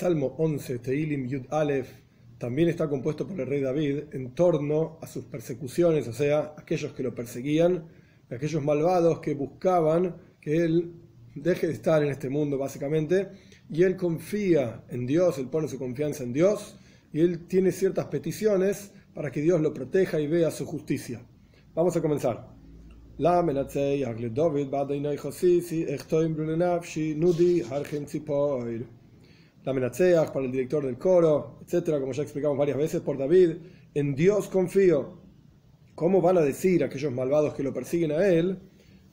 Salmo 11, Teilim Yud Aleph, también está compuesto por el rey David en torno a sus persecuciones, o sea, aquellos que lo perseguían, aquellos malvados que buscaban que él deje de estar en este mundo, básicamente, y él confía en Dios, él pone su confianza en Dios, y él tiene ciertas peticiones para que Dios lo proteja y vea su justicia. Vamos a comenzar. La la Menatzeach para el director del coro, etcétera, como ya explicamos varias veces por David. En Dios confío. ¿Cómo van a decir aquellos malvados que lo persiguen a él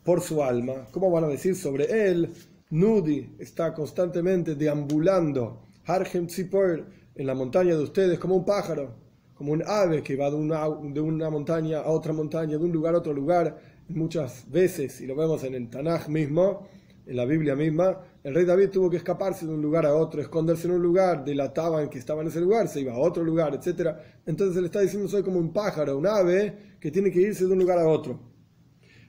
por su alma? ¿Cómo van a decir sobre él? Nudi está constantemente deambulando, Harhem Tzipor, en la montaña de ustedes, como un pájaro, como un ave que va de una, de una montaña a otra montaña, de un lugar a otro lugar, muchas veces, y lo vemos en el Tanaj mismo, en la Biblia misma, el rey David tuvo que escaparse de un lugar a otro, esconderse en un lugar, delataban que estaba en ese lugar, se iba a otro lugar, etc. Entonces él está diciendo, soy como un pájaro, un ave, que tiene que irse de un lugar a otro.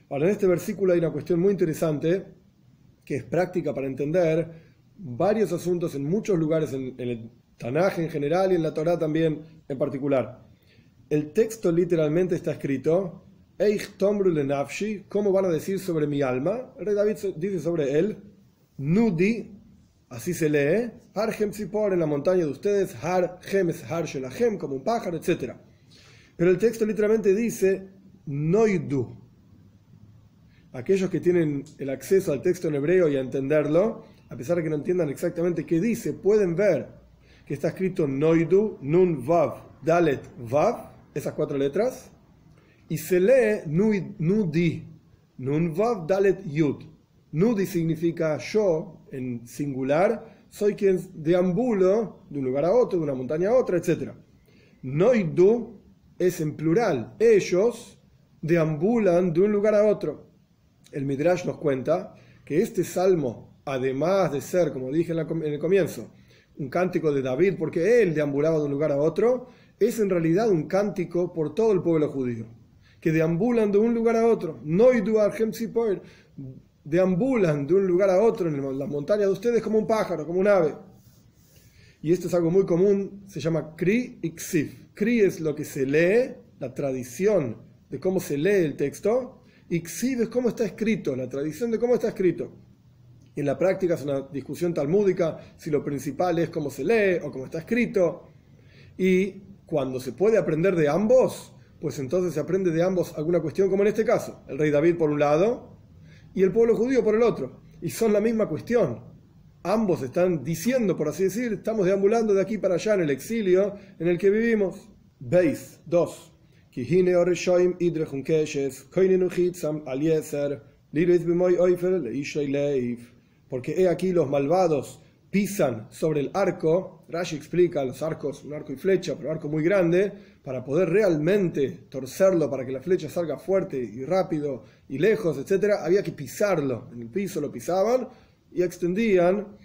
Ahora, en este versículo hay una cuestión muy interesante, que es práctica para entender varios asuntos en muchos lugares, en, el Tanaj en general y en la Torah también en particular. El texto literalmente está escrito, Eich tomru nafshi, ¿cómo van a decir sobre mi alma? El rey David dice sobre él, Nudi, así se lee, Harhem Tzipor en la montaña de ustedes, Har Hem es como un pájaro, etc. Pero el texto literalmente dice, Noidu. Aquellos que tienen el acceso al texto en hebreo y a entenderlo, a pesar de que no entiendan exactamente qué dice, pueden ver que está escrito Noidu, Nun Vav, Dalet Vav, esas cuatro letras, y se lee Nudi, Nun Vav Dalet Yud. Nudi significa yo en singular, soy quien deambulo de un lugar a otro, de una montaña a otra, etc. Noidu es en plural, ellos deambulan de un lugar a otro. El Midrash nos cuenta que este salmo, además de ser, como dije en el comienzo, un cántico de David, porque él deambulaba de un lugar a otro, es en realidad un cántico por todo el pueblo judío que deambulan de un lugar a otro. Deambulan de un lugar a otro en la montaña de ustedes como un pájaro, como un ave. Y esto es algo muy común, se llama Kri y Ksif. Kri es lo que se lee, la tradición de cómo se lee el texto, y es cómo está escrito, la tradición de cómo está escrito. en la práctica es una discusión talmúdica si lo principal es cómo se lee o cómo está escrito. Y cuando se puede aprender de ambos, pues entonces se aprende de ambos alguna cuestión, como en este caso, el rey David por un lado y el pueblo judío por el otro, y son la misma cuestión. Ambos están diciendo, por así decir, estamos deambulando de aquí para allá en el exilio en el que vivimos. Veis, 2. Porque he aquí los malvados pisan sobre el arco, Rashi explica los arcos, un arco y flecha, pero un arco muy grande, para poder realmente torcerlo, para que la flecha salga fuerte y rápido y lejos, etc., había que pisarlo. En el piso lo pisaban y extendían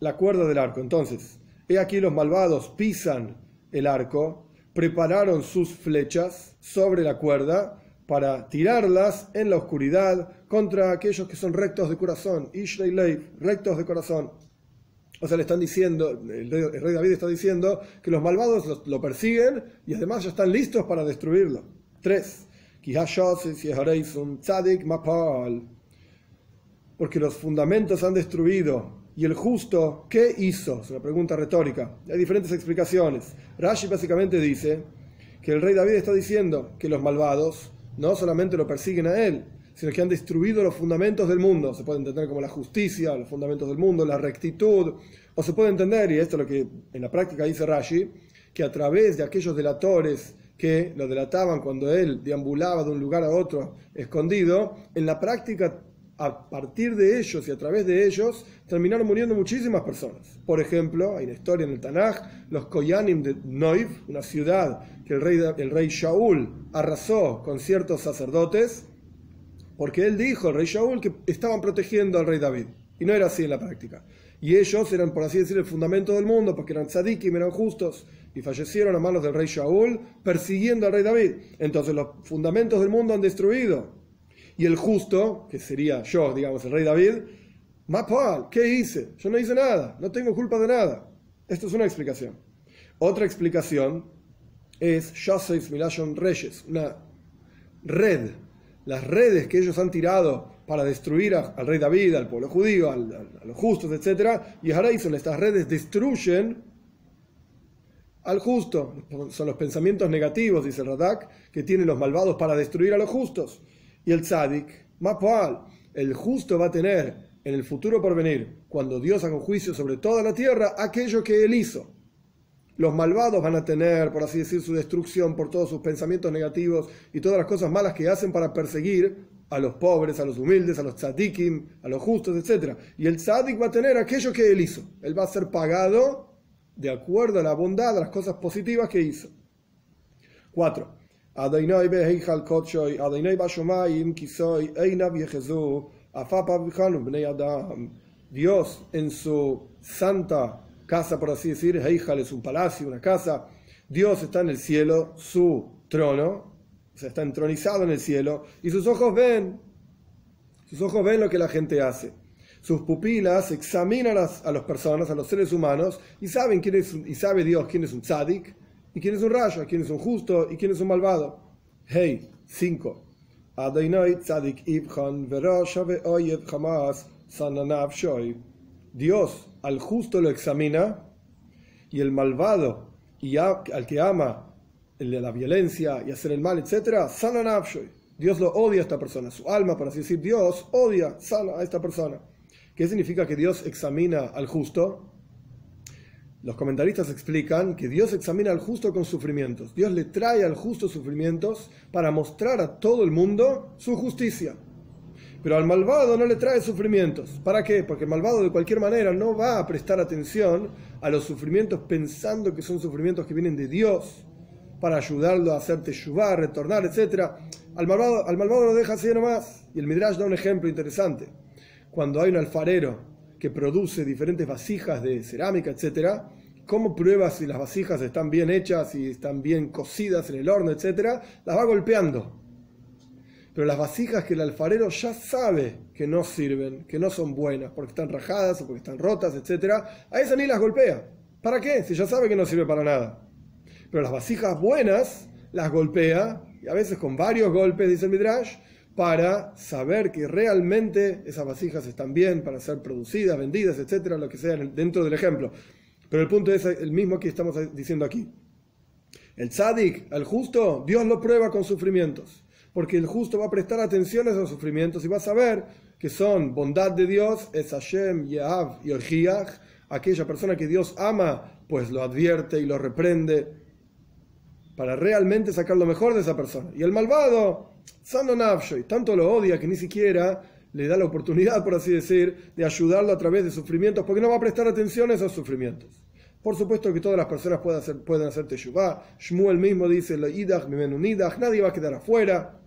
la cuerda del arco. Entonces, he aquí los malvados pisan el arco, prepararon sus flechas sobre la cuerda para tirarlas en la oscuridad contra aquellos que son rectos de corazón, Leif, rectos de corazón. O sea, le están diciendo, el rey, David está diciendo que los malvados lo, persiguen y además ya están listos para destruirlo. 3. Porque los fundamentos han destruido. ¿Y el justo qué hizo? Es una pregunta retórica. Hay diferentes explicaciones. Rashi básicamente dice que el rey David está diciendo que los malvados no solamente lo persiguen a él, sino que han destruido los fundamentos del mundo. Se puede entender como la justicia, los fundamentos del mundo, la rectitud, o se puede entender, y esto es lo que en la práctica dice Rashi, que a través de aquellos delatores que lo delataban cuando él deambulaba de un lugar a otro escondido, en la práctica a partir de ellos y a través de ellos terminaron muriendo muchísimas personas. Por ejemplo, hay una historia en el Tanaj, los Koyanim de Noiv, una ciudad que el rey, el rey Shaul arrasó con ciertos sacerdotes, porque él dijo, el rey Shaul, que estaban protegiendo al rey David. Y no era así en la práctica. Y ellos eran, por así decir, el fundamento del mundo, porque eran tzadikim, eran justos, y fallecieron a manos del rey Shaul, persiguiendo al rey David. Entonces los fundamentos del mundo han destruido. Y el justo, que sería yo, digamos, el rey David, Mapal, ¿qué hice? Yo no hice nada, no tengo culpa de nada. Esto es una explicación. Otra explicación es Yosef Milashon Reyes, una red. Las redes que ellos han tirado para destruir al rey David, al pueblo judío, a los justos, etc. Y son estas redes destruyen al justo. Son los pensamientos negativos, dice Radak, que tienen los malvados para destruir a los justos. Y el tzadik, Mapoal, el justo va a tener en el futuro por venir, cuando Dios haga un juicio sobre toda la tierra, aquello que él hizo. Los malvados van a tener, por así decir, su destrucción por todos sus pensamientos negativos y todas las cosas malas que hacen para perseguir a los pobres, a los humildes, a los tzadikim, a los justos, etc. Y el tzadik va a tener aquello que él hizo. Él va a ser pagado de acuerdo a la bondad, a las cosas positivas que hizo. 4. Dios en su santa casa, por así decir, Heijal es un palacio, una casa. Dios está en el cielo, su trono, o sea, está entronizado en el cielo, y sus ojos ven, sus ojos ven lo que la gente hace. Sus pupilas examinan a las, personas, a los seres humanos, y saben quién es, y sabe Dios quién es un tzadik, y quién es un rayo, quién es un justo, y quién es un malvado. Hey, 5. Dios al justo lo examina y el malvado y al que ama la violencia y hacer el mal, etc., Dios lo odia a esta persona. Su alma, por así decir, Dios odia sana a esta persona. ¿Qué significa que Dios examina al justo? Los comentaristas explican que Dios examina al justo con sufrimientos. Dios le trae al justo sufrimientos para mostrar a todo el mundo su justicia. Pero al malvado no le trae sufrimientos. ¿Para qué? Porque el malvado de cualquier manera no va a prestar atención a los sufrimientos pensando que son sufrimientos que vienen de Dios para ayudarlo a hacer teshuvah, retornar, etc. Al malvado, al malvado lo deja así nomás. Y el Midrash da un ejemplo interesante. Cuando hay un alfarero que produce diferentes vasijas de cerámica, etcétera, ¿cómo prueba si las vasijas están bien hechas, y están bien cocidas en el horno, etcétera? Las va golpeando. Pero las vasijas que el alfarero ya sabe que no sirven, que no son buenas, porque están rajadas o porque están rotas, etcétera, a esas ni las golpea. ¿Para qué? Si ya sabe que no sirve para nada. Pero las vasijas buenas las golpea, y a veces con varios golpes, dice el Midrash, para saber que realmente esas vasijas están bien para ser producidas, vendidas, etcétera, lo que sea dentro del ejemplo. Pero el punto es el mismo que estamos diciendo aquí. El tzadik, el justo, Dios lo prueba con sufrimientos, porque el justo va a prestar atención a esos sufrimientos y va a saber que son bondad de Dios, es Hashem, Yahav y Orjiach, aquella persona que Dios ama, pues lo advierte y lo reprende para realmente sacar lo mejor de esa persona. Y el malvado, Sando y tanto lo odia que ni siquiera le da la oportunidad, por así decir, de ayudarlo a través de sufrimientos, porque no va a prestar atención a esos sufrimientos. Por supuesto que todas las personas pueden hacer, pueden hacer teshuvah. Shmuel mismo dice, nadie va a quedar afuera.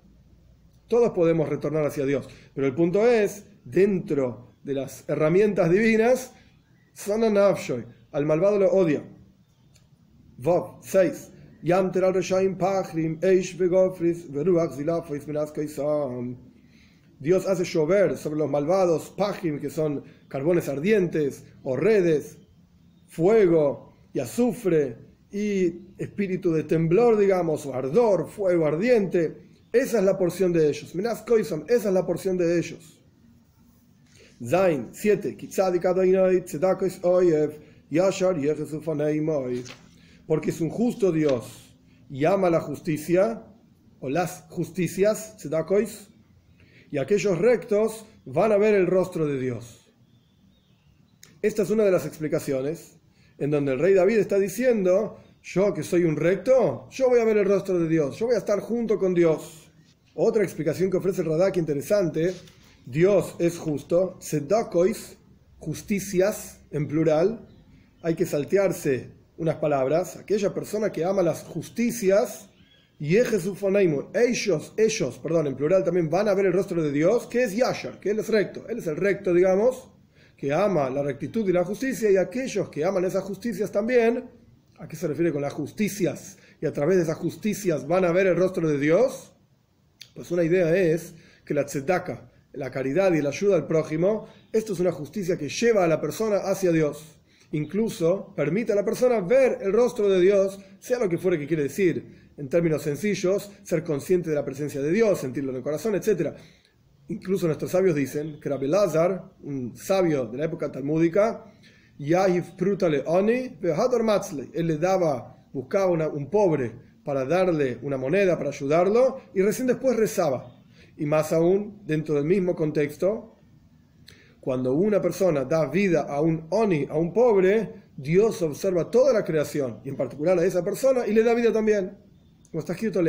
Todos podemos retornar hacia Dios. Pero el punto es, dentro de las herramientas divinas, al malvado lo odia. Vov 6. Dios hace llover sobre los malvados pajim, que son carbones ardientes, o redes, fuego y azufre, y espíritu de temblor, digamos, o ardor, fuego ardiente. Esa es la porción de ellos. Minas esa es la porción de ellos. Zain 7. Yashar porque es un justo Dios y ama la justicia, o las justicias, y aquellos rectos van a ver el rostro de Dios. Esta es una de las explicaciones en donde el rey David está diciendo, yo que soy un recto, yo voy a ver el rostro de Dios, yo voy a estar junto con Dios. Otra explicación que ofrece el Radak interesante, Dios es justo, sedakois, justicias en plural, hay que saltearse unas palabras, aquella persona que ama las justicias, y ellos, ellos, perdón, en plural también van a ver el rostro de Dios, que es Yashar, que Él es recto, Él es el recto, digamos, que ama la rectitud y la justicia, y aquellos que aman esas justicias también, ¿a qué se refiere con las justicias? Y a través de esas justicias van a ver el rostro de Dios, pues una idea es que la tzedaka, la caridad y la ayuda al prójimo, esto es una justicia que lleva a la persona hacia Dios. incluso permite a la persona ver el rostro de Dios, sea lo que fuere que quiere decir, en términos sencillos, ser consciente de la presencia de Dios, sentirlo en el corazón, etc. Incluso nuestros sabios dicen que Rabbi Lazar, un sabio de la época talmúdica, él le daba, buscaba un pobre para darle una moneda, para ayudarlo, y recién después rezaba. Y más aún, dentro del mismo contexto, cuando una persona da vida a un oni, a un pobre, Dios observa toda la creación, y en particular a esa persona, y le da vida también. Como está escrito,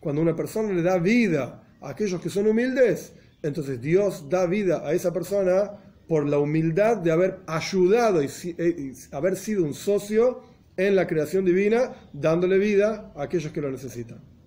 cuando una persona le da vida a aquellos que son humildes, entonces Dios da vida a esa persona por la humildad de haber ayudado y, y haber sido un socio en la creación divina, dándole vida a aquellos que lo necesitan.